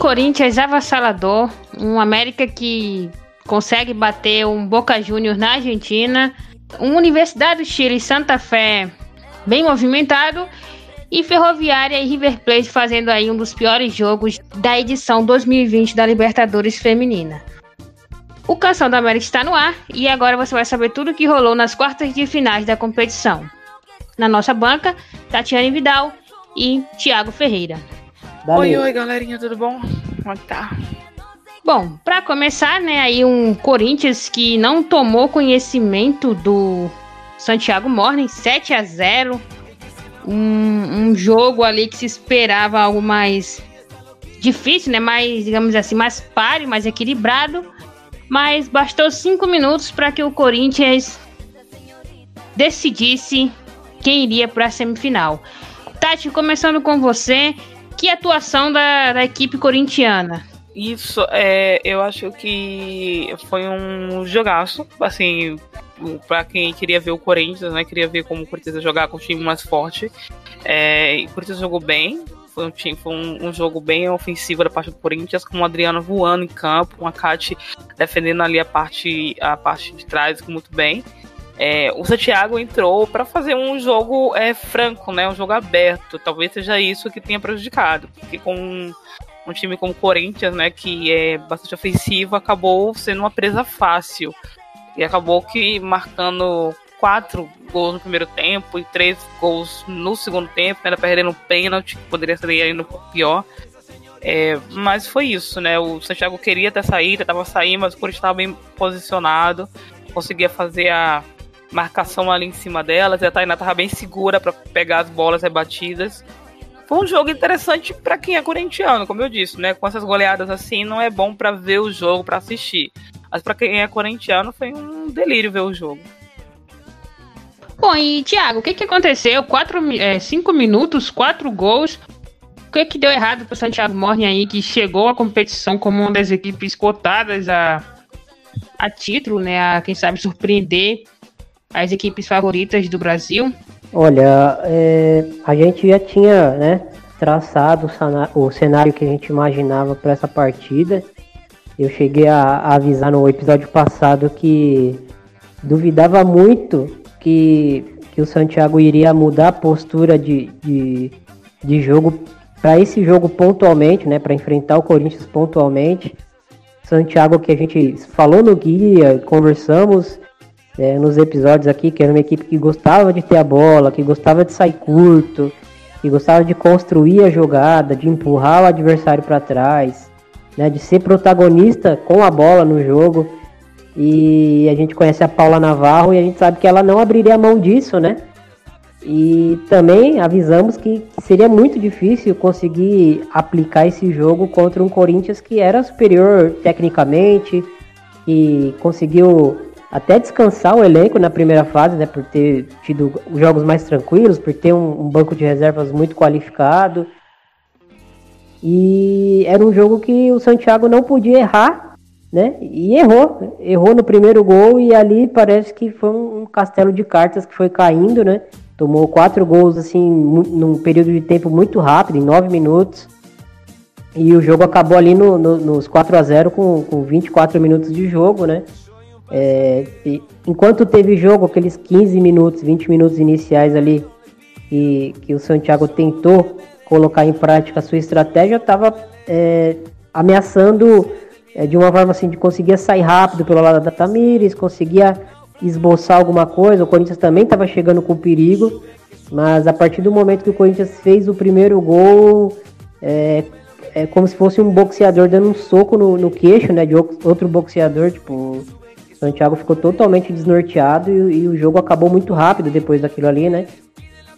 Um Corinthians avassalador, um América que consegue bater um Boca Juniors na Argentina, uma Universidade do Chile Santa Fé bem movimentado e Ferroviária e River Plate fazendo aí um dos piores jogos da edição 2020 da Libertadores Feminina. O Canção da América está no ar e agora você vai saber tudo o que rolou nas quartas de finais da competição. Na nossa banca, Tatiane Vidal e Thiago Ferreira. Oi, oi, galerinha, tudo bom? Como é que tá? Bom, para começar, né, aí um Corinthians que não tomou conhecimento do Santiago Morning, 7 a 0 um, um jogo ali que se esperava algo mais difícil, né, mais, digamos assim, mais páreo, mais equilibrado, mas bastou cinco minutos para que o Corinthians decidisse quem iria para a semifinal. Tati, começando com você, que atuação da, da equipe corintiana? Isso, é, eu acho que foi um jogaço, assim, para quem queria ver o Corinthians, né, queria ver como o Corinthians ia jogar com um time mais forte. É, o Corinthians jogou bem, foi um, time, foi um, um, jogo bem ofensivo da parte do Corinthians, com o Adriano voando em campo, a Kate defendendo ali a parte, a parte de trás muito bem. É, o Santiago entrou para fazer um jogo é, franco, né, um jogo aberto. Talvez seja isso que tenha prejudicado, porque com um, um time como o Corinthians, né, que é bastante ofensivo, acabou sendo uma presa fácil. E acabou que marcando quatro gols no primeiro tempo e três gols no segundo tempo, né, perdendo um pênalti, que poderia ser ainda pior. É, mas foi isso, né? O Santiago queria ter saído, estava saindo, mas o Corinthians estava bem posicionado, conseguia fazer a marcação ali em cima delas, e a Tainá estava bem segura para pegar as bolas rebatidas. Foi um jogo interessante para quem é corintiano, como eu disse, né? Com essas goleadas assim, não é bom para ver o jogo, para assistir. Mas para quem é corintiano, foi um delírio ver o jogo. Bom, e Thiago, o que, que aconteceu? Quatro, é, cinco minutos, quatro gols. O que, que deu errado pro Santiago Morne aí, que chegou à competição como uma das equipes cotadas a, a título, né? A, quem sabe, surpreender as equipes favoritas do Brasil? Olha, é, a gente já tinha né, traçado o cenário que a gente imaginava para essa partida. Eu cheguei a, avisar no episódio passado que duvidava muito que, que o Santiago iria mudar a postura de, de, de jogo para esse jogo pontualmente, né, para enfrentar o Corinthians pontualmente. Santiago que a gente falou no guia, conversamos é, nos episódios aqui, que era uma equipe que gostava de ter a bola, que gostava de sair curto, que gostava de construir a jogada, de empurrar o adversário para trás, né, de ser protagonista com a bola no jogo. E a gente conhece a Paula Navarro e a gente sabe que ela não abriria mão disso, né? E também avisamos que seria muito difícil conseguir aplicar esse jogo contra um Corinthians que era superior tecnicamente, e conseguiu até descansar o elenco na primeira fase, né? Por ter tido jogos mais tranquilos, por ter um, um banco de reservas muito qualificado. E era um jogo que o Santiago não podia errar né? E errou, errou no primeiro gol e ali parece que foi um castelo de cartas que foi caindo, né? Tomou quatro gols assim num período de tempo muito rápido, em nove minutos. E o jogo acabou ali no, no, nos 4 a 0 com, com 24 minutos de jogo, né? É, enquanto teve jogo, aqueles 15 minutos, 20 minutos iniciais ali, que, que o Santiago tentou colocar em prática a sua estratégia, estava é, ameaçando é, de uma forma assim de conseguir sair rápido pelo lado da Tamires, conseguia esboçar alguma coisa. O Corinthians também estava chegando com perigo, mas a partir do momento que o Corinthians fez o primeiro gol, é, é como se fosse um boxeador dando um soco no, no queixo, né, de outro boxeador, tipo, Santiago ficou totalmente desnorteado e, e o jogo acabou muito rápido depois daquilo ali, né?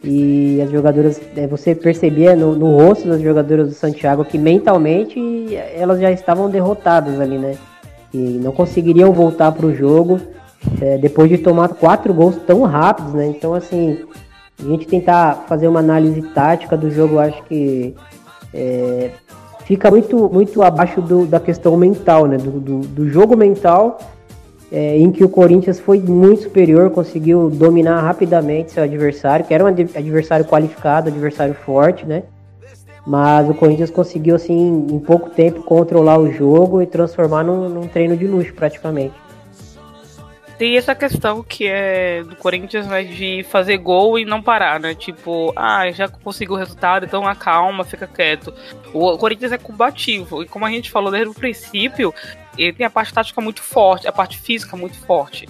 E as jogadoras, é, você percebia no, no, rosto das jogadoras do Santiago que mentalmente elas já estavam derrotadas ali, né? E não conseguiriam voltar para o jogo é, depois de tomar quatro gols tão rápidos, né? Então, assim, a gente tentar fazer uma análise tática do jogo, acho que é, fica muito, muito abaixo do, da questão mental, né? Do, do, do jogo mental é, em que o Corinthians foi muito superior, conseguiu dominar rapidamente seu adversário, que era um adversário qualificado, adversário forte, né? Mas o Corinthians conseguiu, assim, em pouco tempo, controlar o jogo e transformar num, num treino de luxo, praticamente. Tem essa questão que é do Corinthians, né, de fazer gol e não parar, né? Tipo, ah, já conseguiu o resultado, então acalma, fica quieto. O Corinthians é combativo, e como a gente falou desde o princípio, ele tem a parte tática muito forte, a parte física muito forte.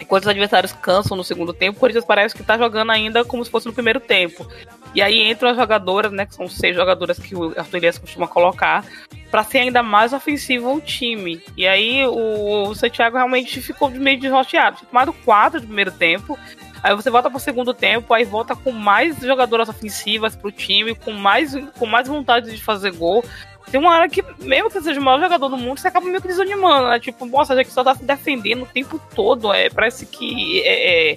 Enquanto os adversários cansam no segundo tempo, o Corinthians parece que tá jogando ainda como se fosse no primeiro tempo. E aí entram as jogadoras, né? Que são seis jogadoras que o Arthur Elias costuma colocar, para ser ainda mais ofensivo o time. E aí o, o Santiago realmente ficou meio desroteado. Tomado quatro de primeiro tempo. Aí você volta pro segundo tempo, aí volta com mais jogadoras ofensivas pro time, com mais, com mais vontade de fazer gol. Tem uma hora que, mesmo que seja o maior jogador do mundo, você acaba meio que desanimando, né? Tipo, nossa, a gente só tá se defendendo o tempo todo. É, parece que é, é,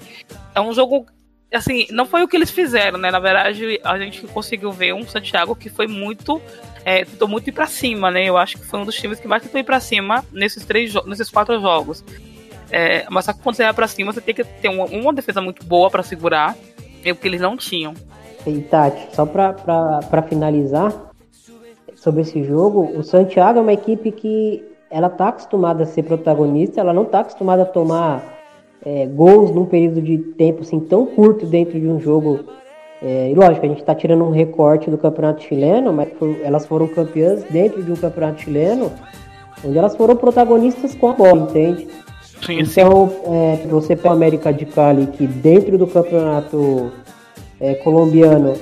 é um jogo assim, não foi o que eles fizeram, né? Na verdade, a gente conseguiu ver um Santiago que foi muito. É, tentou muito ir pra cima, né? Eu acho que foi um dos times que mais tentou ir pra cima nesses três nesses quatro jogos. É, mas só que quando você vai pra cima, você tem que ter uma, uma defesa muito boa para segurar, é o que eles não tinham. E Tati, só pra, pra, pra finalizar, sobre esse jogo, o Santiago é uma equipe que ela tá acostumada a ser protagonista, ela não tá acostumada a tomar é, gols num período de tempo assim tão curto dentro de um jogo. É, e lógico, a gente está tirando um recorte do campeonato chileno, mas for, elas foram campeãs dentro de um campeonato chileno, onde elas foram protagonistas com a bola, entende? Sim, então, é, você pega o América de Cali, que dentro do campeonato é, colombiano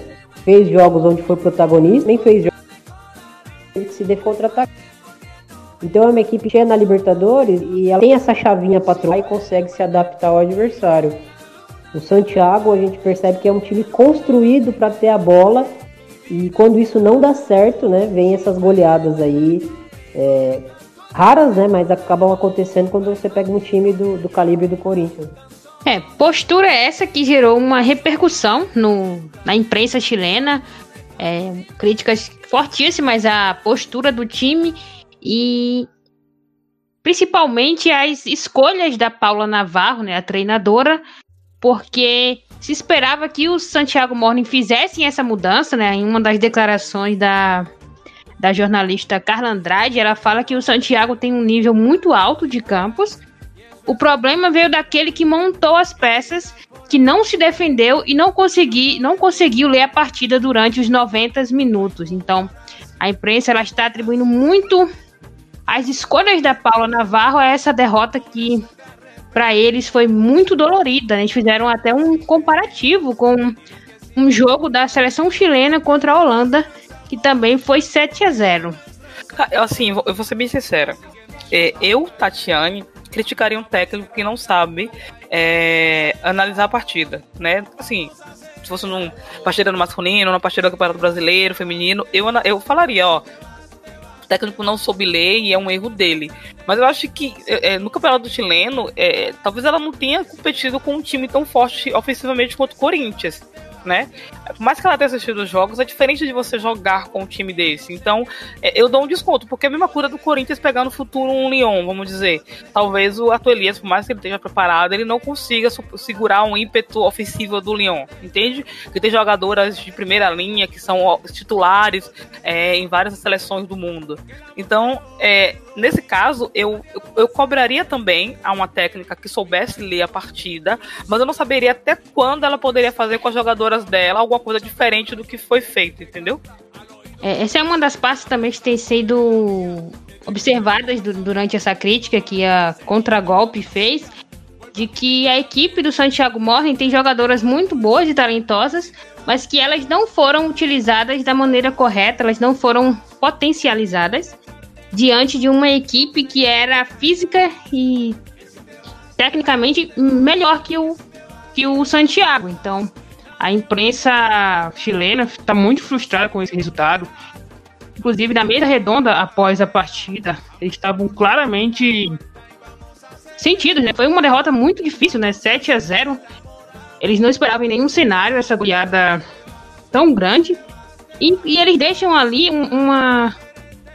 fez jogos onde foi protagonista, nem fez jogos se dê contra-ataque. Então é uma equipe cheia na Libertadores e ela tem essa chavinha para trocar e consegue se adaptar ao adversário. O Santiago a gente percebe que é um time construído para ter a bola e quando isso não dá certo, né, vem essas goleadas aí é, raras, né, mas acabam acontecendo quando você pega um time do, do calibre do Corinthians. É, postura essa que gerou uma repercussão no, na imprensa chilena, é, críticas fortíssimas à postura do time e principalmente as escolhas da Paula Navarro, né, a treinadora, porque se esperava que o Santiago Morning fizessem essa mudança, né? Em uma das declarações da, da jornalista Carla Andrade, ela fala que o Santiago tem um nível muito alto de campos. O problema veio daquele que montou as peças, que não se defendeu e não, consegui, não conseguiu ler a partida durante os 90 minutos. Então, a imprensa ela está atribuindo muito as escolhas da Paula Navarro a essa derrota que para eles foi muito dolorida. Eles fizeram até um comparativo com um jogo da seleção chilena contra a Holanda, que também foi 7 a 0. Assim, eu vou ser bem sincera. É, eu, Tatiane, criticaria um técnico que não sabe é, analisar a partida, né? Assim, se fosse numa partida no masculino, numa partida do Campeonato Brasileiro, feminino, eu, eu falaria, ó, técnico não soube ler e é um erro dele. Mas eu acho que é, é, no campeonato chileno, é, talvez ela não tenha competido com um time tão forte ofensivamente quanto o Corinthians né? Por mais que ela tenha assistido os jogos, é diferente de você jogar com um time desse. Então, é, eu dou um desconto, porque é a mesma cura do Corinthians pegar no futuro um Lyon, vamos dizer. Talvez o Arthur Elias, por mais que ele esteja preparado, ele não consiga segurar um ímpeto ofensivo do Lyon, entende? Que tem jogadoras de primeira linha que são titulares é, em várias seleções do mundo. Então, é, nesse caso, eu, eu, eu cobraria também a uma técnica que soubesse ler a partida, mas eu não saberia até quando ela poderia fazer com as jogadoras dela alguma coisa diferente do que foi feito, entendeu? É, essa é uma das partes também que tem sido observadas durante essa crítica que a Contragolpe fez, de que a equipe do Santiago Morren tem jogadoras muito boas e talentosas, mas que elas não foram utilizadas da maneira correta, elas não foram potencializadas diante de uma equipe que era física e tecnicamente melhor que o, que o Santiago. Então, a imprensa chilena está muito frustrada com esse resultado. Inclusive, na mesa redonda, após a partida, eles estavam claramente sentidos, né? Foi uma derrota muito difícil, né? 7 a 0 Eles não esperavam em nenhum cenário essa goleada tão grande. E, e eles deixam ali uma,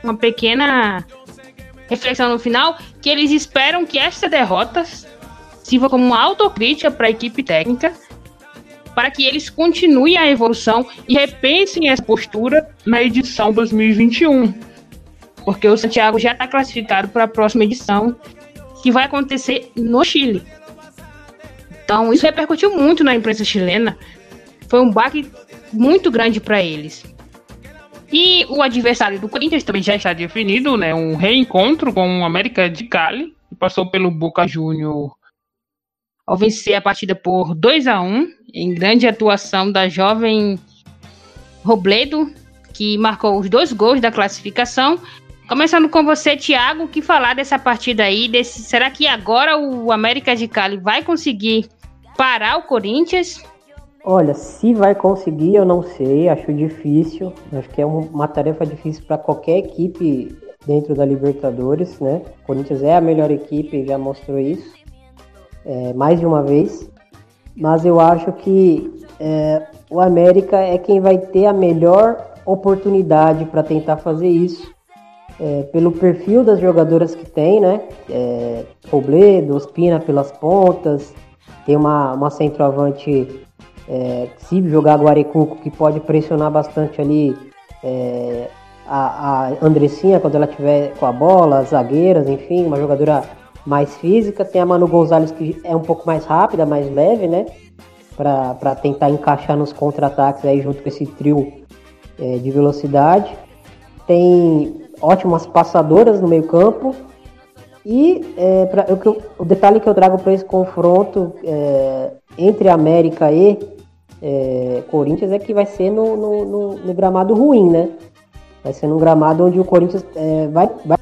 uma pequena reflexão no final, que eles esperam que esta derrota sirva como uma autocrítica para a equipe técnica para que eles continuem a evolução e repensem essa postura na edição 2021. Porque o Santiago já está classificado para a próxima edição, que vai acontecer no Chile. Então, isso repercutiu muito na imprensa chilena. Foi um baque muito grande para eles. E o adversário do Corinthians também já está definido, né? Um reencontro com o América de Cali, que passou pelo Boca Júnior ao vencer a partida por 2 a 1 em grande atuação da jovem Robledo, que marcou os dois gols da classificação. Começando com você, Thiago, que falar dessa partida aí, desse, será que agora o América de Cali vai conseguir parar o Corinthians? Olha, se vai conseguir, eu não sei, acho difícil. Acho que é uma tarefa difícil para qualquer equipe dentro da Libertadores, né? O Corinthians é a melhor equipe, já mostrou isso é, mais de uma vez. Mas eu acho que é, o América é quem vai ter a melhor oportunidade para tentar fazer isso. É, pelo perfil das jogadoras que tem, né? É, Robledo, Ospina pelas pontas, tem uma, uma centroavante é, se jogar Guarecuco, que pode pressionar bastante ali é, a, a Andressinha quando ela tiver com a bola, as zagueiras, enfim, uma jogadora mais física. Tem a Manu Gonzalez que é um pouco mais rápida, mais leve, né? Para tentar encaixar nos contra-ataques aí junto com esse trio é, de velocidade. Tem ótimas passadoras no meio campo. E é, pra, eu, o detalhe que eu trago para esse confronto é, entre América e é, Corinthians é que vai ser no, no, no, no, gramado ruim, né? Vai ser num gramado onde o Corinthians é, vai, vai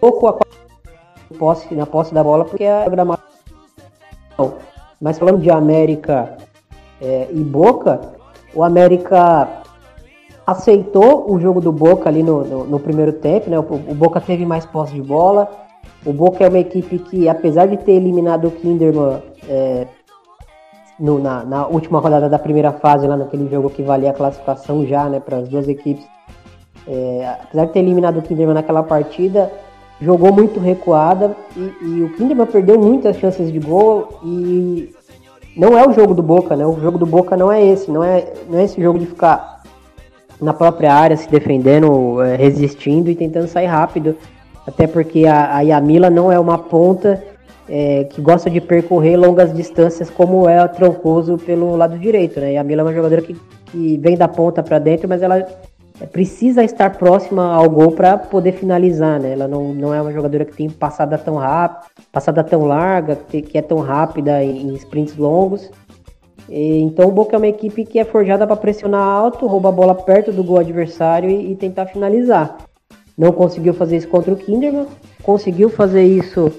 pouco a posse, na posse da bola, porque é gramado. Mas falando de América é, e Boca, o América aceitou o jogo do Boca ali no, no, no primeiro tempo, né? O, o, Boca teve mais posse de bola. O Boca é uma equipe que, apesar de ter eliminado o Kinderman é, no, na, na, última rodada da primeira fase, lá naquele jogo que valia a classificação já, né, para as duas equipes. É, apesar de ter eliminado o Kinderman naquela partida, jogou muito recuada e, e, o Kinderman perdeu muitas chances de gol e não é o jogo do Boca, né? O jogo do Boca não é esse, não é, não é esse jogo de ficar na própria área se defendendo, é, resistindo e tentando sair rápido. Até porque a, a Yamila não é uma ponta é, que gosta de percorrer longas distâncias, como é a Troncoso pelo lado direito, né? E a Mila é uma jogadora que, que vem da ponta para dentro, mas ela precisa estar próxima ao gol para poder finalizar, né? Ela não, não é uma jogadora que tem passada tão rápida, passada tão larga, que, é tão rápida em, em sprints longos. E, então o Boca é uma equipe que é forjada para pressionar alto, roubar a bola perto do gol adversário e, e tentar finalizar. Não conseguiu fazer isso contra o Kinderman, conseguiu fazer isso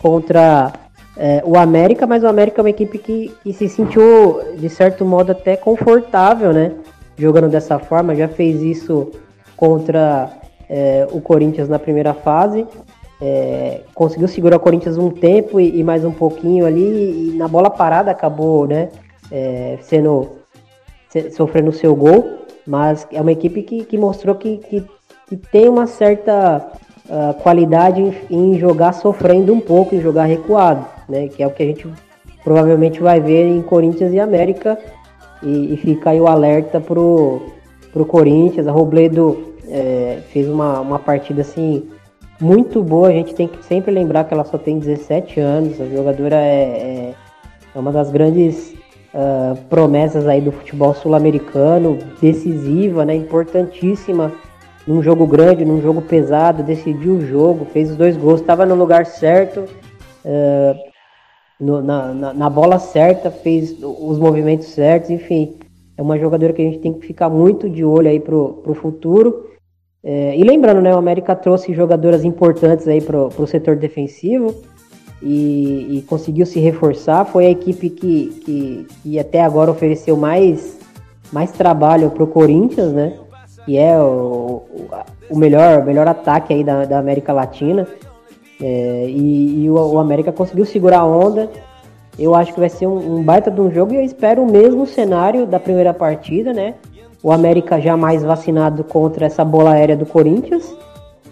contra é, o América, mas o América é uma equipe que, que se sentiu, de certo modo, até confortável, né? Jogando dessa forma, já fez isso contra é, o Corinthians na primeira fase. É, conseguiu segurar o Corinthians um tempo e, e, mais um pouquinho ali, e na bola parada acabou, né? É, sendo se, sofrendo o seu gol, mas é uma equipe que, que mostrou que, que, que tem uma certa uh, qualidade em, em, jogar sofrendo um pouco, em jogar recuado, né? Que é o que a gente provavelmente vai ver em Corinthians e América. E, e fica aí o alerta pro, pro Corinthians. A Robledo é, fez uma, uma partida assim muito boa. A gente tem que sempre lembrar que ela só tem 17 anos. A jogadora é, é, é uma das grandes uh, promessas aí do futebol sul-americano, decisiva, né? Importantíssima num jogo grande, num jogo pesado, decidiu o jogo, fez os dois gols, estava no lugar certo, uh, no, na, na, na, bola certa, fez os movimentos certos, enfim. É uma jogadora que a gente tem que ficar muito de olho aí pro, pro futuro. É, e lembrando, né, o América trouxe jogadoras importantes aí pro, pro setor defensivo e, e conseguiu se reforçar. Foi a equipe que, que, que até agora ofereceu mais, mais trabalho pro Corinthians, né? que é o, o melhor, melhor ataque aí da, da América Latina. É, e, e o, o, América conseguiu segurar a onda. Eu acho que vai ser um, um, baita de um jogo e eu espero o mesmo cenário da primeira partida, né? O América já mais vacinado contra essa bola aérea do Corinthians.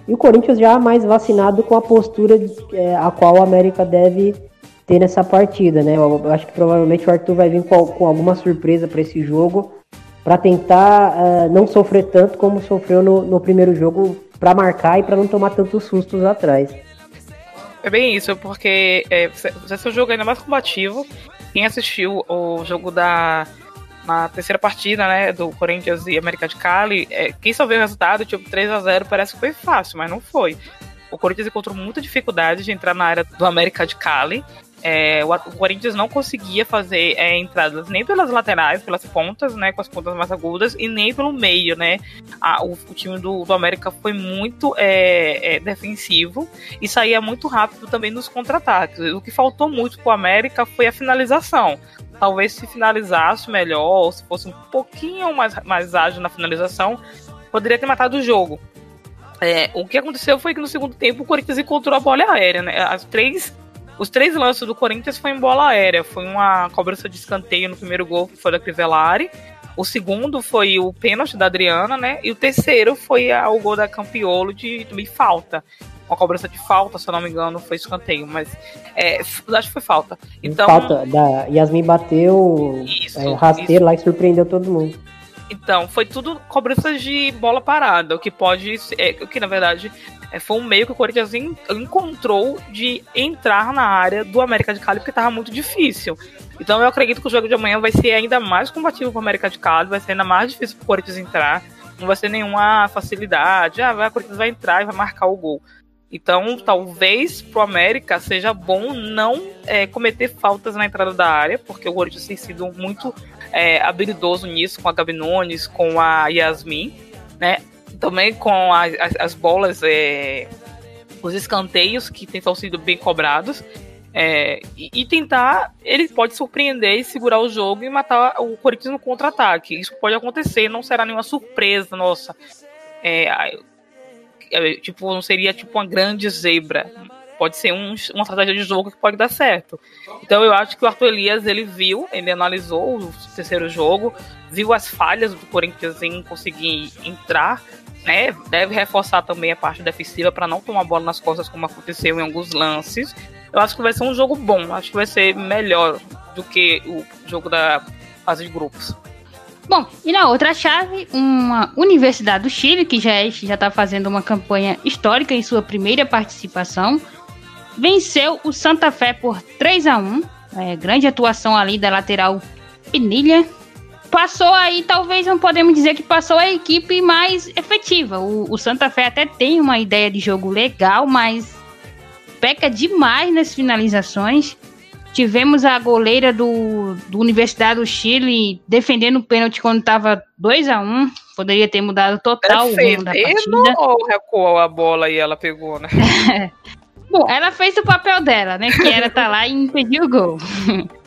E o Corinthians já mais vacinado com a postura é, a qual o América deve ter nessa partida, né? Eu, eu acho que provavelmente o Arthur vai vir com, com alguma surpresa para esse jogo, para tentar uh, não sofrer tanto como sofreu no, no primeiro jogo, para marcar e para não tomar tantos sustos atrás. É bem isso, porque é, ser um jogo ainda mais combativo. Quem assistiu o jogo da na terceira partida, né, do Corinthians e América de Cali, é, quem só vê o resultado, tipo 3 a 0 parece que foi fácil, mas não foi. O Corinthians encontrou muita dificuldade de entrar na área do América de Cali. É, o, Corinthians não conseguia fazer é, entradas nem pelas laterais, pelas pontas, né, com as pontas mais agudas, e nem pelo meio, né. A, o, o, time do, do, América foi muito é, é defensivo e saía muito rápido também nos contra-ataques. O que faltou muito para o América foi a finalização talvez se finalizasse melhor, ou se fosse um pouquinho mais, mais ágil na finalização, poderia ter matado o jogo. É, o que aconteceu foi que no segundo tempo o Corinthians encontrou a bola aérea, né? As três, os três lances do Corinthians foi em bola aérea. Foi uma cobrança de escanteio no primeiro gol, que foi da Crivellari. O segundo foi o pênalti da Adriana, né? E o terceiro foi a, o gol da Campiolo de, de falta uma cobrança de falta, se eu não me engano, foi escanteio, mas é, acho que foi falta. Então, falta, da Yasmin bateu isso, é, rasteiro isso. lá e surpreendeu todo mundo. Então, foi tudo cobranças de bola parada, o que pode. É, o que na verdade foi um meio que o Corinthians encontrou de entrar na área do América de Cali, porque estava muito difícil. Então eu acredito que o jogo de amanhã vai ser ainda mais combativo para o América de Cali, vai ser ainda mais difícil para o Corinthians entrar. Não vai ser nenhuma facilidade. Ah, vai, o Corinthians vai entrar e vai marcar o gol. Então, talvez pro América seja bom não é, cometer faltas na entrada da área, porque o Corinthians tem sido muito é, habilidoso nisso, com a Gabi Nunes, com a Yasmin, né? Também com a, as, as, bolas, é, os escanteios que tentam sido bem cobrados. É, e, e, tentar, ele pode surpreender e segurar o jogo e matar o Corinthians no contra-ataque. Isso pode acontecer, não será nenhuma surpresa, nossa. É, é, tipo, não seria tipo uma grande zebra. Pode ser um, uma estratégia de jogo que pode dar certo. Então eu acho que o Arthur Elias ele viu, ele analisou o terceiro jogo, viu as falhas do Corinthians em conseguir entrar, né? Deve reforçar também a parte defensiva para não tomar bola nas costas como aconteceu em alguns lances. Eu acho que vai ser um jogo bom, acho que vai ser melhor do que o jogo da fase de grupos. Bom, e na outra chave, uma Universidade do Chile, que já está fazendo uma campanha histórica em sua primeira participação, venceu o Santa Fé por 3 a 1 é, Grande atuação ali da lateral Pinilha. Passou aí, talvez não podemos dizer que passou a equipe mais efetiva. O, o Santa Fé até tem uma ideia de jogo legal, mas peca demais nas finalizações. Tivemos a goleira do, do Universidade do Chile defendendo o pênalti quando estava 2 a 1 Poderia ter mudado total o rumo da partida. ou recuou a bola e ela pegou, né? Bom, ela fez o papel dela, né? Que era estar tá lá e impedir o gol.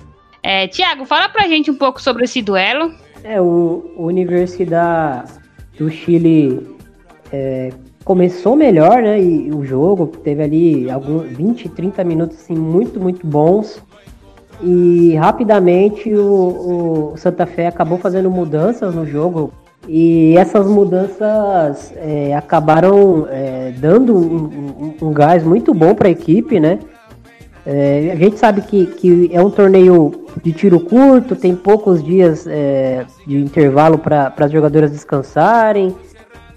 É, Tiago, fala pra gente um pouco sobre esse duelo. É, o, o Universidade do Chile é, começou melhor, né? E o jogo teve ali alguns 20, 30 minutos assim, muito, muito bons. E rapidamente o, o Santa Fé acabou fazendo mudanças no jogo. E essas mudanças é, acabaram é, dando um, um, um, gás muito bom para a equipe, né? É, a gente sabe que, que é um torneio de tiro curto, tem poucos dias é, de intervalo para as jogadoras descansarem.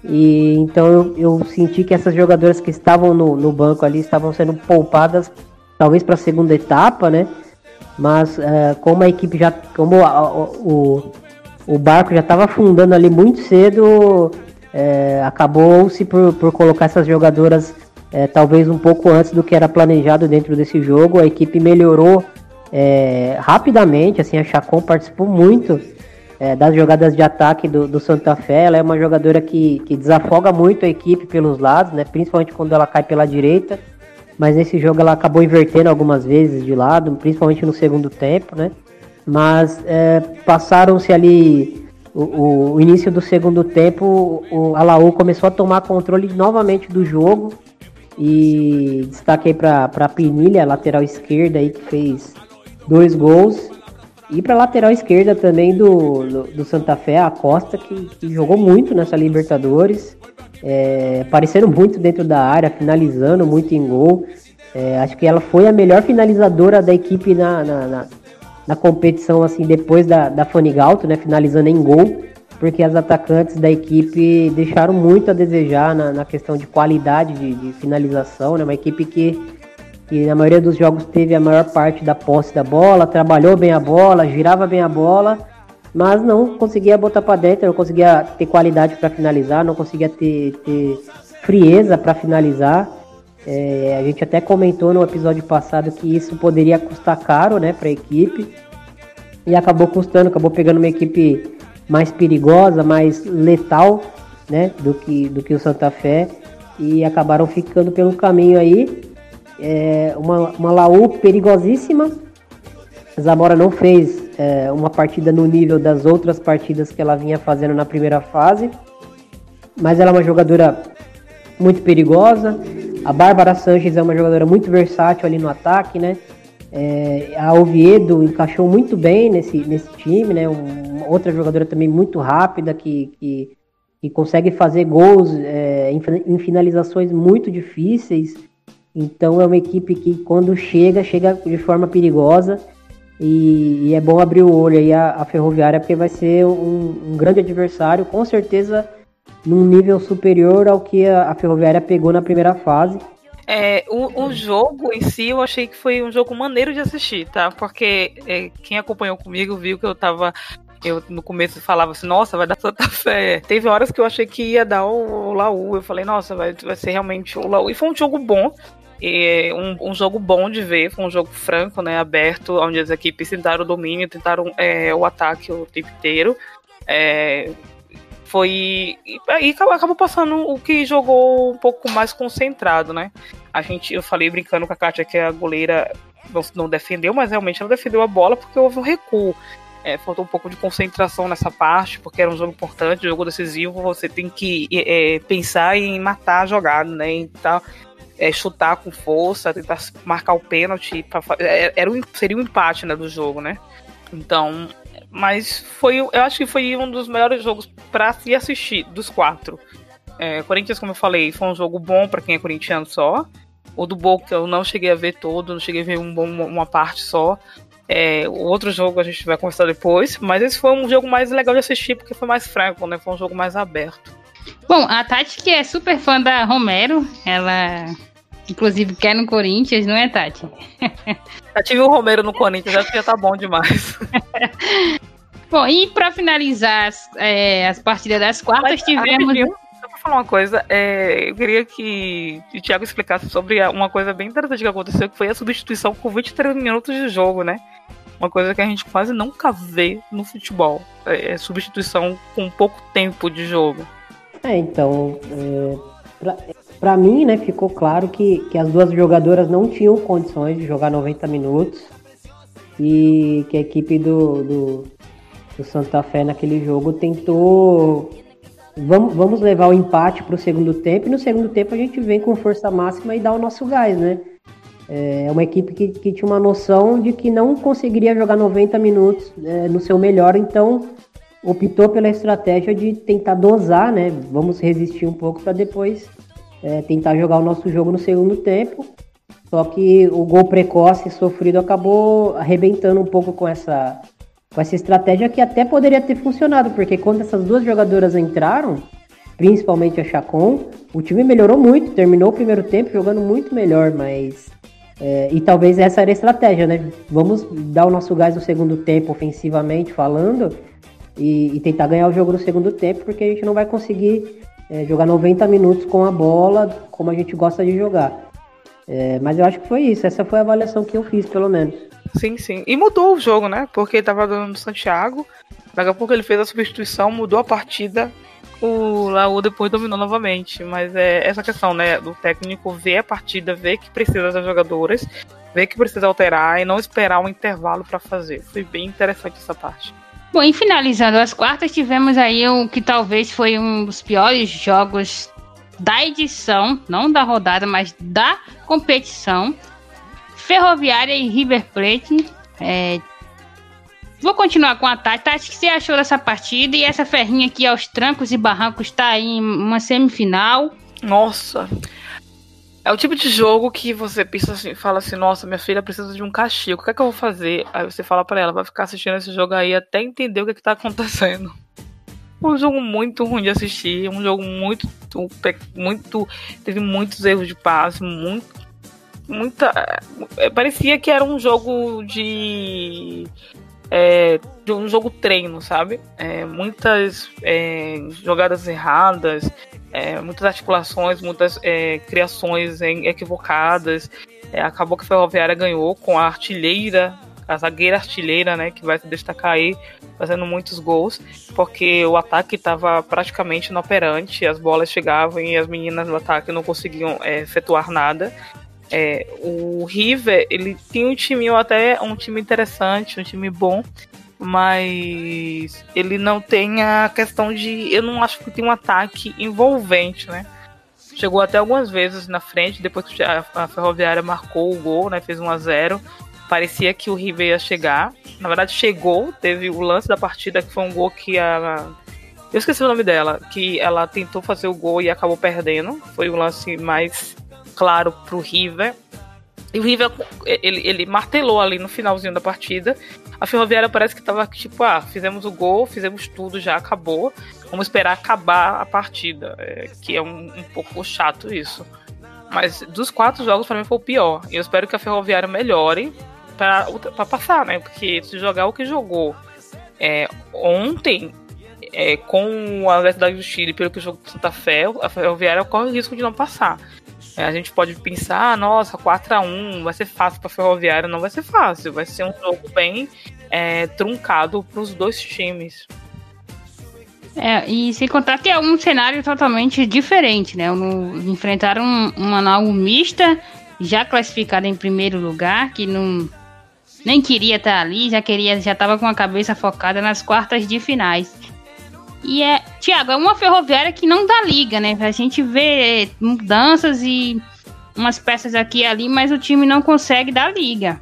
E então eu, eu, senti que essas jogadoras que estavam no, no banco ali estavam sendo poupadas, talvez para a segunda etapa, né? Mas é, como a equipe já. Como a, a, o, o barco já estava afundando ali muito cedo, é, acabou-se por, por colocar essas jogadoras é, talvez um pouco antes do que era planejado dentro desse jogo. A equipe melhorou é, rapidamente, assim, a Chacon participou muito é, das jogadas de ataque do, do, Santa Fé. Ela é uma jogadora que, que desafoga muito a equipe pelos lados, né, principalmente quando ela cai pela direita mas nesse jogo ela acabou invertendo algumas vezes de lado, principalmente no segundo tempo, né? Mas é, passaram-se ali o, o, início do segundo tempo, o Alaú começou a tomar controle novamente do jogo. E destaquei para a Pinilha, lateral esquerda aí que fez dois gols. E para lateral esquerda também do, do, do, Santa Fé, a Costa, que, que jogou muito nessa Libertadores, é, aparecendo muito dentro da área, finalizando muito em gol. É, acho que ela foi a melhor finalizadora da equipe na, na, na, na competição, assim, depois da, da Fanigalto, né? Finalizando em gol, porque as atacantes da equipe deixaram muito a desejar na, na questão de qualidade de, de finalização, né? Uma equipe que, que na maioria dos jogos teve a maior parte da posse da bola, trabalhou bem a bola, girava bem a bola, mas não conseguia botar para dentro, não conseguia ter qualidade para finalizar, não conseguia ter, ter frieza para finalizar. É, a gente até comentou no episódio passado que isso poderia custar caro né, para a equipe. E acabou custando, acabou pegando uma equipe mais perigosa, mais letal né, do, que, do que o Santa Fé. E acabaram ficando pelo caminho aí. É, uma, uma Laú perigosíssima. Zamora não fez é, uma partida no nível das outras partidas que ela vinha fazendo na primeira fase. Mas ela é uma jogadora muito perigosa. A Bárbara Sanches é uma jogadora muito versátil ali no ataque, né? É, a Oviedo encaixou muito bem nesse, nesse time, né? Um, outra jogadora também muito rápida que, que, que consegue fazer gols é, em, em, finalizações muito difíceis. Então é uma equipe que quando chega, chega de forma perigosa. E, e é bom abrir o olho aí a, a Ferroviária, porque vai ser um, um grande adversário. Com certeza num nível superior ao que a, a Ferroviária pegou na primeira fase. É, o, o, jogo em si eu achei que foi um jogo maneiro de assistir, tá? Porque é, quem acompanhou comigo viu que eu tava. Eu no começo falava assim, nossa, vai dar tanta fé. Teve horas que eu achei que ia dar o, o Laú. Eu falei, nossa, vai, vai ser realmente o Laú. E foi um jogo bom. E um, um, jogo bom de ver, foi um jogo franco, né, aberto, onde as equipes tentaram o domínio, tentaram é, o ataque o tempo inteiro. É, foi. E aí acabou passando o que jogou um pouco mais concentrado, né? A gente, eu falei brincando com a Kátia que a goleira não, não defendeu, mas realmente ela defendeu a bola porque houve um recuo. É, faltou um pouco de concentração nessa parte, porque era um jogo importante, um jogo decisivo, você tem que é, pensar em matar a jogada, né? Então, é, chutar com força, tentar marcar o pênalti. Pra, é, era um, seria um empate né, do jogo, né? Então, mas foi, eu acho que foi um dos melhores jogos para se assistir dos quatro. É, Corinthians, como eu falei, foi um jogo bom para quem é corintiano só. O do Boca eu não cheguei a ver todo, não cheguei a ver um uma parte só. É, o outro jogo a gente vai conversar depois, mas esse foi um jogo mais legal de assistir porque foi mais franco, né? Foi um jogo mais aberto. Bom, a Tati, que é super fã da Romero, ela inclusive quer no Corinthians, não é, Tati? Já tive o Romero no Corinthians, acho que já tá bom demais. bom, e para finalizar as, é, as partidas das quartas, Mas, tivemos. Só pra falar uma coisa, é, eu queria que o Thiago explicasse sobre uma coisa bem interessante que aconteceu, que foi a substituição com 23 minutos de jogo, né? Uma coisa que a gente quase nunca vê no futebol. É, é substituição com pouco tempo de jogo. É, então. É, pra, para mim, né, ficou claro que, que as duas jogadoras não tinham condições de jogar 90 minutos e que a equipe do, do, do Santa Fé naquele jogo tentou. Vamos, vamos levar o empate para o segundo tempo e no segundo tempo a gente vem com força máxima e dá o nosso gás, né? É uma equipe que, que tinha uma noção de que não conseguiria jogar 90 minutos é, no seu melhor, então optou pela estratégia de tentar dosar, né? Vamos resistir um pouco para depois é, tentar jogar o nosso jogo no segundo tempo. Só que o gol precoce sofrido acabou arrebentando um pouco com essa, com essa estratégia que até poderia ter funcionado, porque quando essas duas jogadoras entraram, principalmente a Chacon, o time melhorou muito, terminou o primeiro tempo jogando muito melhor, mas. É, e talvez essa era a estratégia, né? Vamos dar o nosso gás no segundo tempo, ofensivamente falando, e, e tentar ganhar o jogo no segundo tempo, porque a gente não vai conseguir é, jogar 90 minutos com a bola, como a gente gosta de jogar. É, mas eu acho que foi isso, essa foi a avaliação que eu fiz, pelo menos. Sim, sim. E mudou o jogo, né? Porque tava dando no Santiago, daqui a pouco ele fez a substituição, mudou a partida, o Laú depois dominou novamente. Mas é essa questão, né? Do técnico ver a partida, ver que precisa das jogadoras, ver que precisa alterar e não esperar um intervalo para fazer. Foi bem interessante essa parte. Bom, e finalizando as quartas, tivemos aí o que talvez foi um dos piores jogos da edição, não da rodada, mas da competição. Ferroviária e River Plate. É... Vou continuar com a Tati. Tati, o que você achou dessa partida? E essa ferrinha aqui aos trancos e barrancos está em uma semifinal. Nossa, É o tipo de jogo que você pensa assim, fala assim, nossa, minha filha precisa de um castigo, o que é que eu vou fazer? Aí você fala para ela, vai ficar assistindo esse jogo aí até entender o que, é que tá acontecendo. Um jogo muito ruim de assistir, um jogo muito, muito, teve muitos erros de passe, muito, muita, é, parecia que era um jogo de é, de um jogo treino, sabe? É, muitas é, jogadas erradas, é, muitas articulações, muitas é, criações equivocadas. Acabou que a Ferroviária ganhou com a artilheira, a zagueira artilheira, né, que vai se destacar aí, fazendo muitos gols, porque o ataque estava praticamente inoperante, as bolas chegavam e as meninas do ataque não conseguiam efetuar nada. É, o River, ele tinha um time até um time interessante, um time bom, mas ele não tem a questão de. Eu não acho que tem um ataque envolvente, né? Chegou até algumas vezes na frente, depois que a, a Ferroviária marcou o gol, né? Fez 1 a 0 Parecia que o River ia chegar. Na verdade, chegou. Teve o lance da partida que foi um gol que a. Eu esqueci o nome dela. Que ela tentou fazer o gol e acabou perdendo. Foi o lance mais claro pro River. E o River, ele, ele martelou ali no finalzinho da partida. A Ferroviária parece que tava tipo, ah, fizemos o gol, fizemos tudo, já acabou. Vamos esperar acabar a partida. É, que é um, um, pouco chato isso. Mas dos quatro jogos, para mim, foi o pior. Eu espero que a Ferroviária melhore para passar, né? Porque se jogar o que jogou é, ontem, é, com a Universidade do Chile, pelo que jogou com Santa Fé, a Ferroviária corre o risco de não passar. É, a gente pode pensar, ah, nossa, 4 a 1 vai ser fácil para Ferroviária, não vai ser fácil, vai ser um jogo bem é, truncado para os dois times. É, e sem contar que é um cenário totalmente diferente, né? No, enfrentaram uma Naú mista, já classificada em primeiro lugar, que não nem queria estar ali, já queria, já estava com a cabeça focada nas quartas de finais. E é, Tiago, é uma ferroviária que não dá liga, né? A gente vê mudanças e umas peças aqui e ali, mas o time não consegue dar liga.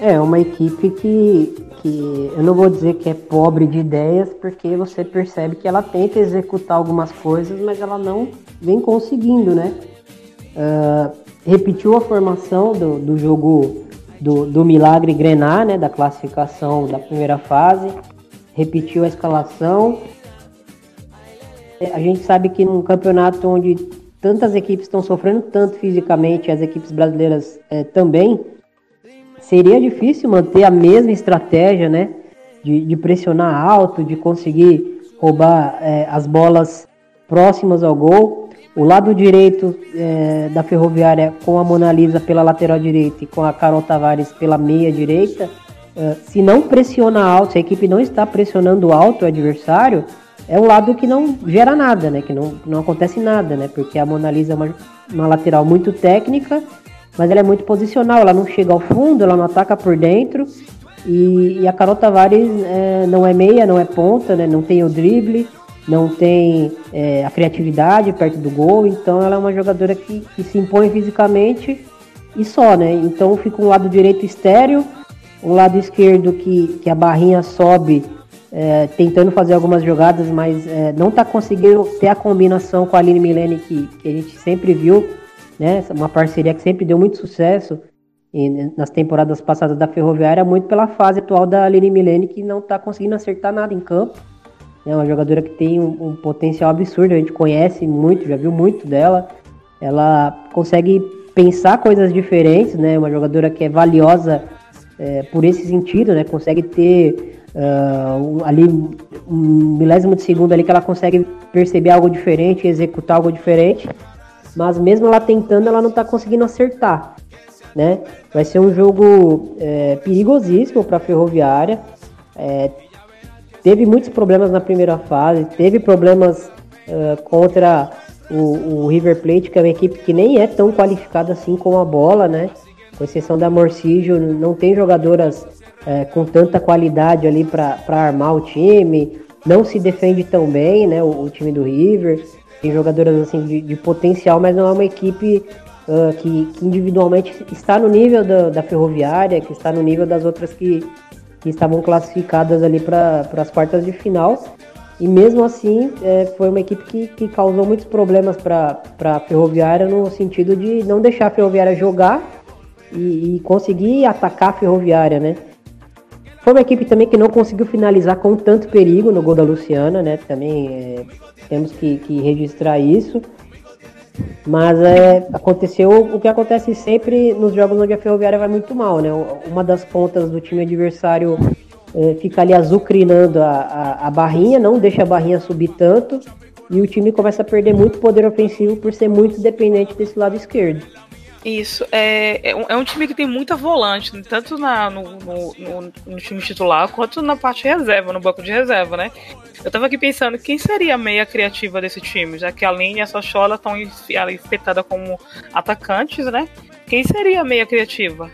É uma equipe que, que eu não vou dizer que é pobre de ideias, porque você percebe que ela tenta executar algumas coisas, mas ela não vem conseguindo, né? Uh, repetiu a formação do, do jogo do, do Milagre Grenar, né? Da classificação da primeira fase. Repetiu a escalação, a gente sabe que num campeonato onde tantas equipes estão sofrendo tanto fisicamente, as equipes brasileiras é, também, seria difícil manter a mesma estratégia, né? De, de pressionar alto, de conseguir roubar é, as bolas próximas ao gol. O lado direito é, da Ferroviária com a Mona Lisa pela lateral direita e com a Carol Tavares pela meia direita, é, se não pressiona alto, se a equipe não está pressionando alto o adversário, é um lado que não gera nada, né? Que não, não acontece nada, né? Porque a Mona Lisa é uma, uma lateral muito técnica, mas ela é muito posicional, ela não chega ao fundo, ela não ataca por dentro. E, e a Carol Tavares é, não é meia, não é ponta, né? Não tem o drible, não tem é, a criatividade perto do gol, então ela é uma jogadora que, que se impõe fisicamente e só, né? Então fica um lado direito estéreo, um lado esquerdo que, que a barrinha sobe é, tentando fazer algumas jogadas, mas é, não está conseguindo ter a combinação com a Aline Milene que, que a gente sempre viu, né? Uma parceria que sempre deu muito sucesso e, nas temporadas passadas da Ferroviária, muito pela fase atual da Aline Milene, que não está conseguindo acertar nada em campo. É uma jogadora que tem um, um, potencial absurdo, a gente conhece muito, já viu muito dela. Ela consegue pensar coisas diferentes, né? Uma jogadora que é valiosa é, por esse sentido, né? Consegue ter uh, ali um milésimo de segundo ali que ela consegue perceber algo diferente, executar algo diferente, mas mesmo ela tentando, ela não está conseguindo acertar, né? Vai ser um jogo é, perigosíssimo para a Ferroviária. É, teve muitos problemas na primeira fase, teve problemas uh, contra o, o, River Plate, que é uma equipe que nem é tão qualificada assim com a bola, né? Com exceção da Morcígio, não tem jogadoras é, com tanta qualidade ali para armar o time. Não se defende tão bem, né? O, o time do River. Tem jogadoras assim de, de, potencial, mas não é uma equipe uh, que, que, individualmente está no nível da, da, Ferroviária, que está no nível das outras que, que estavam classificadas ali para as quartas de final. E mesmo assim, é, foi uma equipe que, que causou muitos problemas para a Ferroviária no sentido de não deixar a Ferroviária jogar e, e, conseguir atacar a Ferroviária, né? Foi uma equipe também que não conseguiu finalizar com tanto perigo no gol da Luciana, né? Também é, temos que, que, registrar isso. Mas é, aconteceu o que acontece sempre nos jogos onde a Ferroviária vai muito mal, né? Uma das pontas do time adversário é, fica ali azucrinando a, a, a, barrinha, não deixa a barrinha subir tanto, e o time começa a perder muito poder ofensivo por ser muito dependente desse lado esquerdo. Isso, é, é, um, é um time que tem muita volante, tanto na, no, no, no, no, time titular quanto na parte reserva, no banco de reserva, né? Eu tava aqui pensando, quem seria a meia criativa desse time? Já que a Lene e a Sochola estão espetadas como atacantes, né? Quem seria a meia criativa?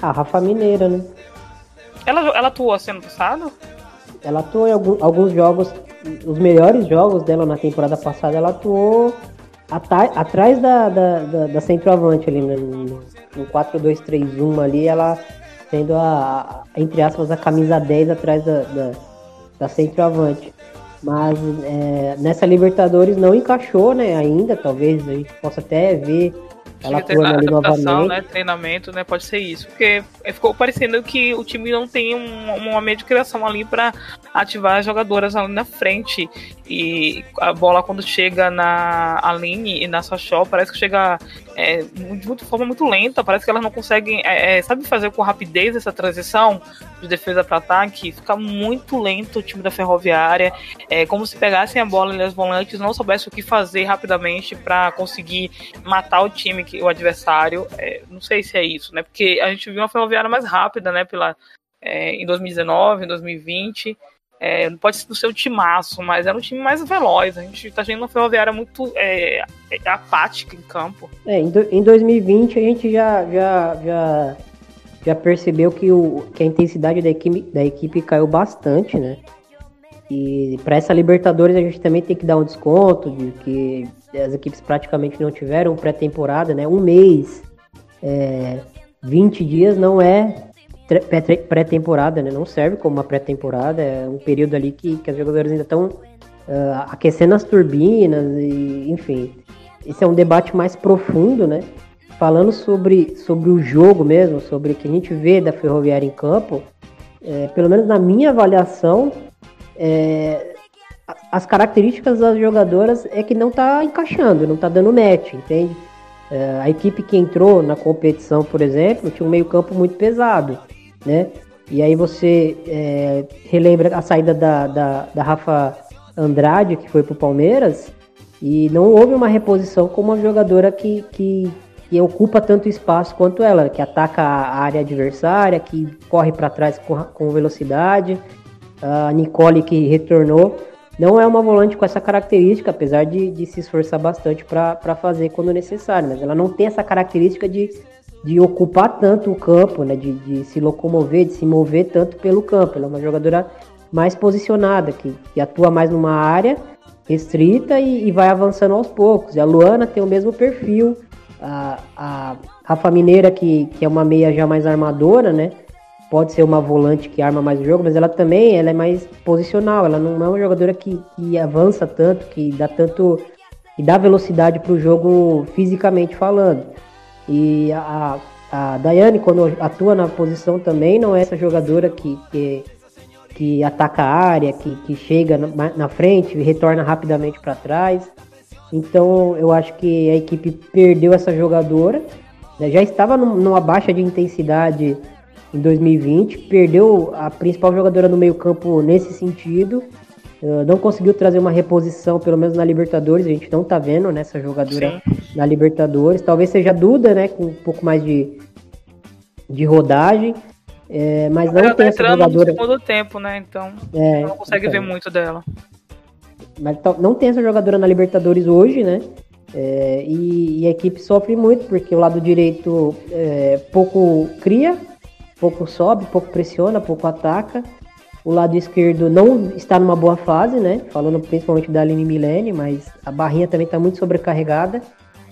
A Rafa Mineira, né? Ela, ela atuou assim no passado? Ela atuou em algum, alguns jogos, os melhores jogos dela na temporada passada, ela atuou atrás da, da, da, da centroavante ali, né? no, no 4-2-3-1 ali, ela sendo a, a, entre aspas, a camisa 10 atrás da, da, da centroavante. Mas é, nessa Libertadores não encaixou, né, ainda, talvez a gente possa até ver ela atuando ali novamente. Né, treinamento, né, pode ser isso. Porque ficou parecendo que o time não tem um, uma meia de criação ali para ativar as jogadoras ali na frente. E a bola quando chega na Aline e na Sochó, parece que chega é, de muito, forma muito lenta, parece que elas não conseguem, é, é, sabe fazer com rapidez essa transição de defesa para ataque, fica muito lento o time da Ferroviária, é como se pegassem a bola e os volantes não soubessem o que fazer rapidamente para conseguir matar o time, o adversário, é, não sei se é isso, né, porque a gente viu uma Ferroviária mais rápida, né, pela, é, em 2019, em 2020, é, pode ser o timaço, mas era um time mais veloz. A gente tá vendo uma ferroviária muito é, é, apática em campo. É, em 2020 a gente já, já, já, já percebeu que, o, que a intensidade da equipe, da equipe caiu bastante, né? E para essa Libertadores a gente também tem que dar um desconto de que as equipes praticamente não tiveram pré-temporada, né? Um mês, é, 20 dias não é pré-temporada, né? Não serve como uma pré-temporada, é um período ali que, que as jogadoras ainda estão uh, aquecendo as turbinas e, enfim. Esse é um debate mais profundo, né? Falando sobre, sobre o jogo mesmo, sobre o que a gente vê da Ferroviária em campo, é, pelo menos na minha avaliação, é, as características das jogadoras é que não tá encaixando, não tá dando match, entende? É, a equipe que entrou na competição, por exemplo, tinha um meio campo muito pesado né? E aí você é, relembra a saída da, da, da Rafa Andrade, que foi para o Palmeiras, e não houve uma reposição com uma jogadora que, que, que, ocupa tanto espaço quanto ela, que ataca a área adversária, que corre para trás com, com velocidade. A Nicole, que retornou, não é uma volante com essa característica, apesar de, de se esforçar bastante para fazer quando necessário, mas ela não tem essa característica de de ocupar tanto o campo, né, de, de, se locomover, de se mover tanto pelo campo. Ela é uma jogadora mais posicionada, que, que atua mais numa área restrita e, e, vai avançando aos poucos. E a Luana tem o mesmo perfil. A, a Rafa Mineira, que, que é uma meia já mais armadora, né? Pode ser uma volante que arma mais o jogo, mas ela também ela é mais posicional. Ela não é uma jogadora que, que avança tanto, que dá tanto. que dá velocidade para o jogo fisicamente falando. E a, a Daiane, quando atua na posição também, não é essa jogadora que, que, que ataca a área, que, que chega na, na frente e retorna rapidamente para trás. Então eu acho que a equipe perdeu essa jogadora. Né? Já estava numa baixa de intensidade em 2020, perdeu a principal jogadora no meio-campo nesse sentido. Uh, não conseguiu trazer uma reposição, pelo menos na Libertadores. A gente não tá vendo nessa né, jogadora Sim. na Libertadores. Talvez seja Duda, né? Com um pouco mais de, de rodagem. É, mas não tem essa jogadora. no segundo tempo, né? Então é, não consegue então. ver muito dela. Mas não tem essa jogadora na Libertadores hoje, né? É, e, e, a equipe sofre muito porque o lado direito é, pouco cria, pouco sobe, pouco pressiona, pouco ataca. O lado esquerdo não está numa boa fase, né? Falando principalmente da Aline Milene, mas a barrinha também está muito sobrecarregada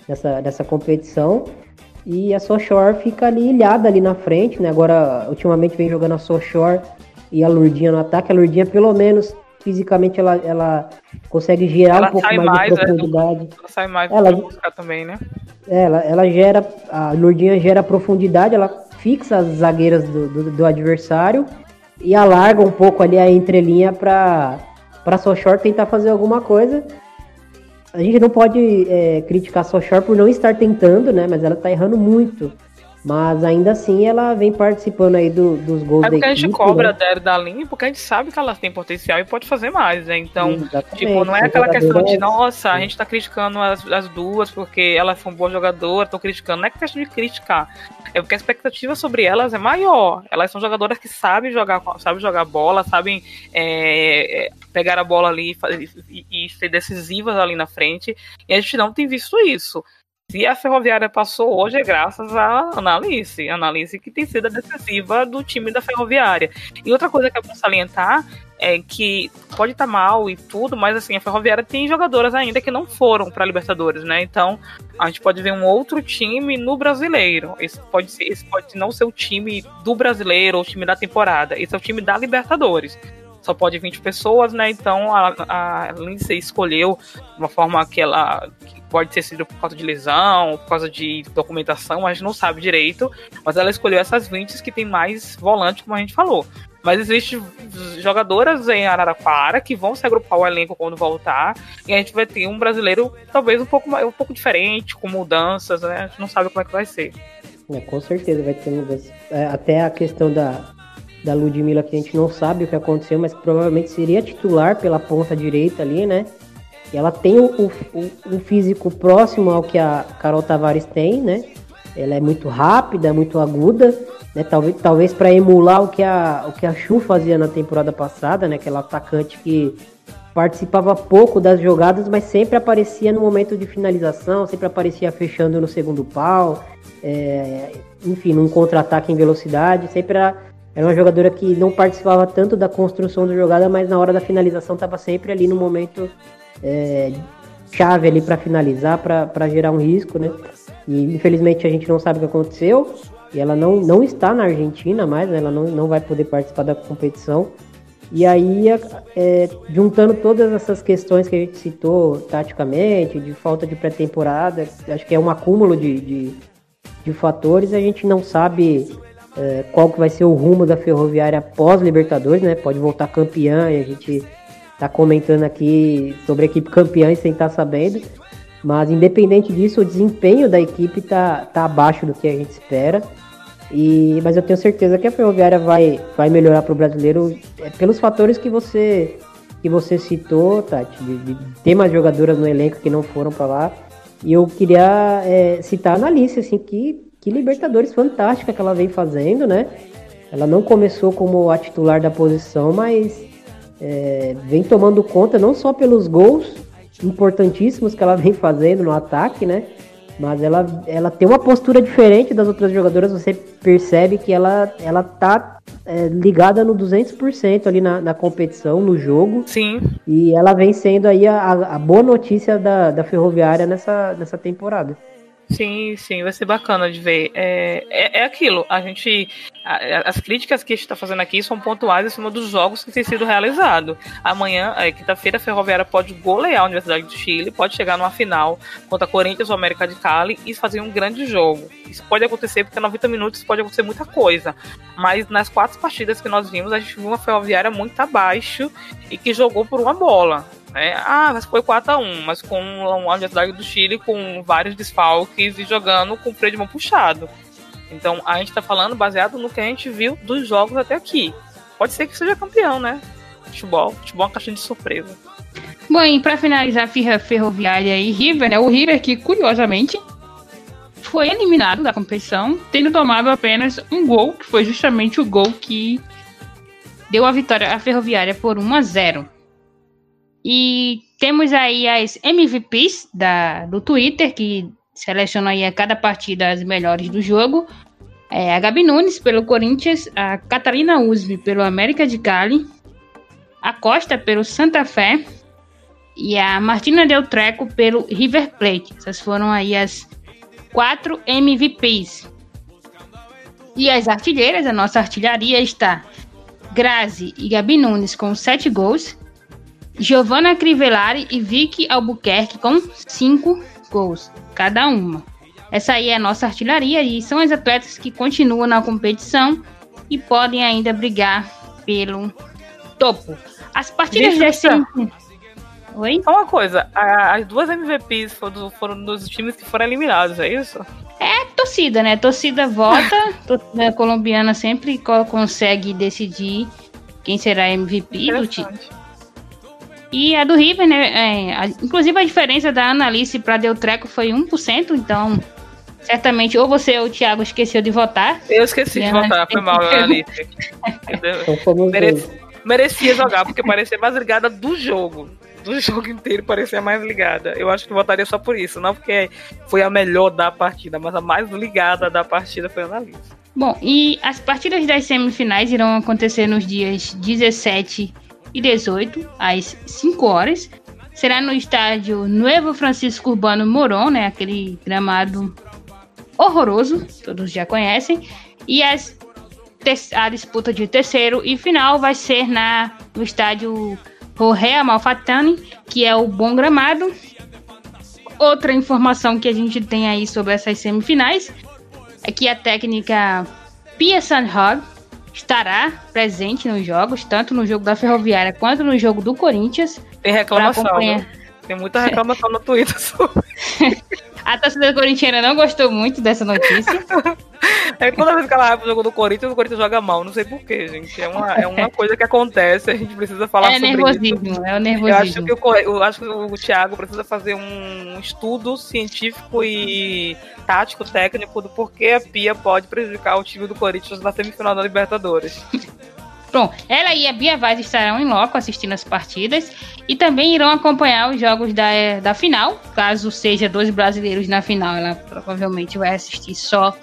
nessa, nessa competição. E a Sochor fica ali ilhada ali na frente, né? Agora, ultimamente vem jogando a Sochor e a Lurdinha no ataque. A Lurdinha, pelo menos, fisicamente ela, ela consegue gerar Ela um pouco mais, mais, de né, profundidade. Ela sai mais Ela- também, né? Ela, ela gera, a Lourdinha gera profundidade, ela fixa as zagueiras do, do, do adversário e alarga um pouco ali a entrelinha para para Sochor tentar fazer alguma coisa. A gente não pode é, criticar a Sochor por não estar tentando, né? Mas ela tá errando muito. Mas ainda assim ela vem participando aí do- dos gols É da porque a gente cobra né? dela da linha porque a gente sabe que ela tem potencial e pode fazer mais, né? Então, Exatamente. Tipo, não é aquela questão de, nossa, a gente tá criticando as, as duas porque elas são boas jogadoras, tô criticando. Não é questão de criticar. É porque a expectativa sobre elas é maior. Elas são jogadoras que sabem jogar, sabem jogar bola, sabem é, é, pegar a bola ali e e, ser decisivas ali na frente. E a gente não tem visto isso. Se a Ferroviária passou hoje é graças à Analice. A Analice que tem sido a decisiva do time da Ferroviária. E outra coisa que é bom salientar é que pode estar mal e tudo, mas assim, a Ferroviária tem jogadoras ainda que não foram para Libertadores, né? Então, a gente pode ver um outro time no brasileiro. Esse pode, ser, esse pode não ser o time do brasileiro ou o time da temporada. Esse é o time da Libertadores. Só pode 20 pessoas, né? Então a, a Lindsay escolheu uma forma que ela que pode ter sido por causa de lesão, por causa de documentação, a gente não sabe direito, mas ela escolheu essas 20 que tem mais volante, como a gente falou. Mas existem jogadoras em Araraquara que vão se agrupar ao elenco quando voltar. E a gente vai ter um brasileiro talvez um pouco, um pouco diferente, com mudanças, né? A gente não sabe como é que vai ser. É, com certeza vai ter mudança. É, até a questão da, da Ludmilla, que a gente não sabe o que aconteceu, mas provavelmente seria titular pela ponta direita ali, né? E ela tem o, um físico próximo ao que a Carol Tavares tem, né? Ela é muito rápida, muito aguda, né? Talvez, talvez para emular o que, a, o que a Chu fazia na temporada passada, né? Aquela atacante que participava pouco das jogadas, mas sempre aparecia no momento de finalização, sempre aparecia fechando no segundo pau, é, enfim, num contra-ataque em velocidade, sempre era, era uma jogadora que não participava tanto da construção da jogada, mas na hora da finalização estava sempre ali no momento é, chave ali para finalizar, para gerar um risco, né? E infelizmente a gente não sabe o que aconteceu. E ela não, não está na Argentina mais, né? ela não, não vai poder participar da competição. E aí, é, juntando todas essas questões que a gente citou taticamente, de falta de pré-temporada, acho que é um acúmulo de, de, de fatores, a gente não sabe é, qual que vai ser o rumo da Ferroviária pós-Libertadores, né? Pode voltar campeã e a gente tá comentando aqui sobre a equipe campeã sem estar sabendo. Mas independente disso, o desempenho da equipe tá, tá abaixo do que a gente espera. E, mas eu tenho certeza que a Ferroviária vai, vai melhorar para o brasileiro é, pelos fatores que você que você citou, Tati, de, de ter mais jogadoras no elenco que não foram para lá. E eu queria é, citar a Analice, assim, que, que Libertadores fantástica que ela vem fazendo, né? Ela não começou como a titular da posição, mas é, vem tomando conta não só pelos gols importantíssimos que ela vem fazendo no ataque, né? Mas ela, ela tem uma postura diferente das outras jogadoras, você percebe que ela, ela tá é, ligada no 200% ali na, na competição, no jogo. Sim. E ela vem sendo aí a, a boa notícia da, da Ferroviária nessa, nessa temporada. Sim, sim, vai ser bacana de ver. É, é, é aquilo, a gente. A- as críticas que a gente está fazendo aqui são pontuais em cima dos jogos que têm sido realizados. Amanhã, é, quinta-feira, a Ferroviária pode golear a Universidade do Chile, pode chegar numa final contra a Corinthians ou América de Cali e fazer um grande jogo. Isso pode acontecer porque 90 minutos pode acontecer muita coisa. Mas nas quatro partidas que nós vimos, a gente viu uma Ferroviária muito abaixo e que jogou por uma bola. né? ah, mas foi 4x1, mas com a Universidade do Chile com vários desfalques e jogando com o freio de mão puxado. Então a gente tá falando baseado no que a gente viu dos jogos até aqui. Pode ser que seja campeão, né? Futebol, futebol é uma caixinha de surpresa. Bom, e pra finalizar Ferra Ferroviária e River, né? O River que, curiosamente, foi eliminado da competição, tendo tomado apenas um gol, que foi justamente o gol que deu a vitória à Ferroviária por 1 a 0. E temos aí as MVPs da, do Twitter, que selecionam aí a cada partida as melhores do jogo. É, a Gabi Nunes pelo Corinthians, a Catarina Usbi pelo América de Cali, a Costa pelo Santa Fé e a Martina Del Treco pelo River Plate. Essas foram aí as quatro MVPs. E as artilheiras, a nossa artilharia está Grazi e Gabi Nunes com sete gols, Giovanna Crivellari e Vicky Albuquerque com 5 gols cada uma. Essa aí é a nossa artilharia e são as atletas que continuam na competição e podem ainda brigar pelo topo. As partidas desse. Oi? Só uma coisa, as duas MVPs foram, foram dos times que foram eliminados, é isso? É torcida, né? Torcida vota, a torcida colombiana sempre consegue decidir quem será MVP do time. E a do River, né? É, a, inclusive a diferença da Analice para Deltreco foi 1%, então certamente ou você ou o Thiago esqueceu de votar. Eu esqueci de votar, foi mal, Analice. Mereci, merecia jogar, porque parecia mais ligada do jogo do jogo inteiro parecia mais ligada. Eu acho que votaria só por isso, não porque foi a melhor da partida, mas a mais ligada da partida foi a Annalise. Bom, e as partidas das semifinais irão acontecer nos dias 17 e 18, às 5 horas. Será no estádio Nuevo Francisco Urbano Moron, né? Aquele gramado horroroso, todos já conhecem. E as, a disputa de terceiro e final vai ser na, no estádio Jorge Amalfatani, que é o bom gramado. Outra informação que a gente tem aí sobre essas semifinais é que a técnica Pia Sandhog estará presente nos jogos, tanto no jogo da Ferroviária quanto no jogo do Corinthians. Tem reclamação, Tem muita reclamação no Twitter sobre. A torcida corintiana não gostou muito dessa notícia. É toda vez que ela vai pro jogo do Corinthians, o Corinthians joga mal. Não sei porquê, gente. É uma, é uma coisa que acontece, a gente precisa falar é sobre nervosismo, isso. É o nervosismo. Eu acho, que o, eu acho que o Thiago precisa fazer um estudo científico e tático, técnico do porquê a Pia pode prejudicar o time do Corinthians na semifinal da Libertadores. Bom, ela e a Bia Vaz estarão em loco assistindo as partidas e também irão acompanhar os jogos da, da final. Caso seja dois brasileiros na final, ela provavelmente vai assistir só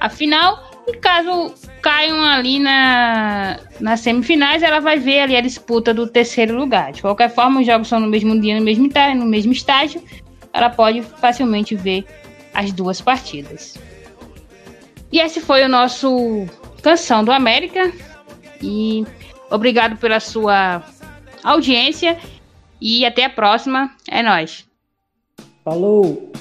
a final. E caso caiam ali na, nas semifinais, ela vai ver ali a disputa do terceiro lugar. De qualquer forma, os jogos são no mesmo dia, no mesmo, no mesmo estágio. Ela pode facilmente ver as duas partidas. E esse foi o nosso Canção do América. E obrigado pela sua audiência e até a próxima. É nós. Falou!